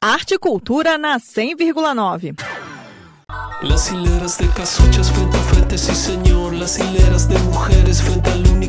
Arte e Cultura na 100,9. Las hileras de casuchas frente a frente, sí señor. Las hileras de mujeres frente al único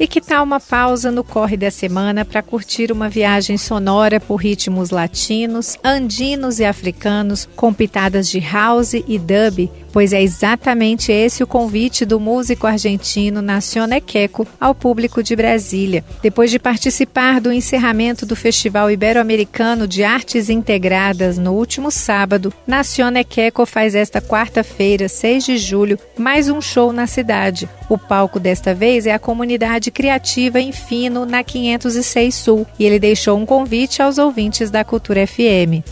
E que tal uma pausa no corre da semana para curtir uma viagem sonora por ritmos latinos, andinos e africanos, com pitadas de house e dub, pois é exatamente esse o convite do músico argentino Nacione Queco ao público de Brasília. Depois de participar do encerramento do Festival Ibero-Americano de Artes Integradas no último sábado, Nacione Queco faz esta quarta-feira, 6 de julho, mais um show na cidade. O palco desta vez é a comunidade criativa em Fino, na 506 Sul, e ele deixou um convite aos ouvintes da Cultura FM.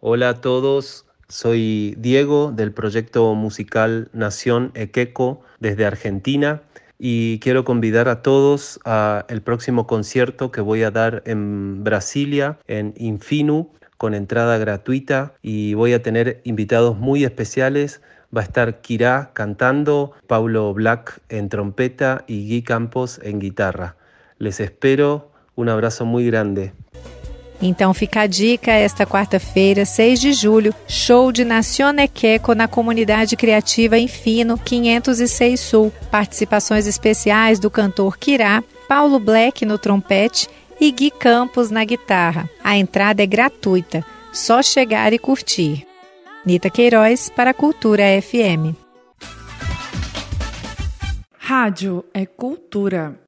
Olá a todos. Soy Diego del proyecto musical Nación Equeco desde Argentina y quiero convidar a todos a el próximo concierto que voy a dar en Brasilia, en Infinu, con entrada gratuita y voy a tener invitados muy especiales. Va a estar Kirá cantando, Paulo Black en trompeta y Guy Campos en guitarra. Les espero, un abrazo muy grande. Então fica a dica esta quarta-feira, 6 de julho, show de Nacione Queco na comunidade criativa Infino 506 Sul. Participações especiais do cantor Kirá, Paulo Black no trompete e Gui Campos na guitarra. A entrada é gratuita, só chegar e curtir. Nita Queiroz para a Cultura FM. Rádio é cultura.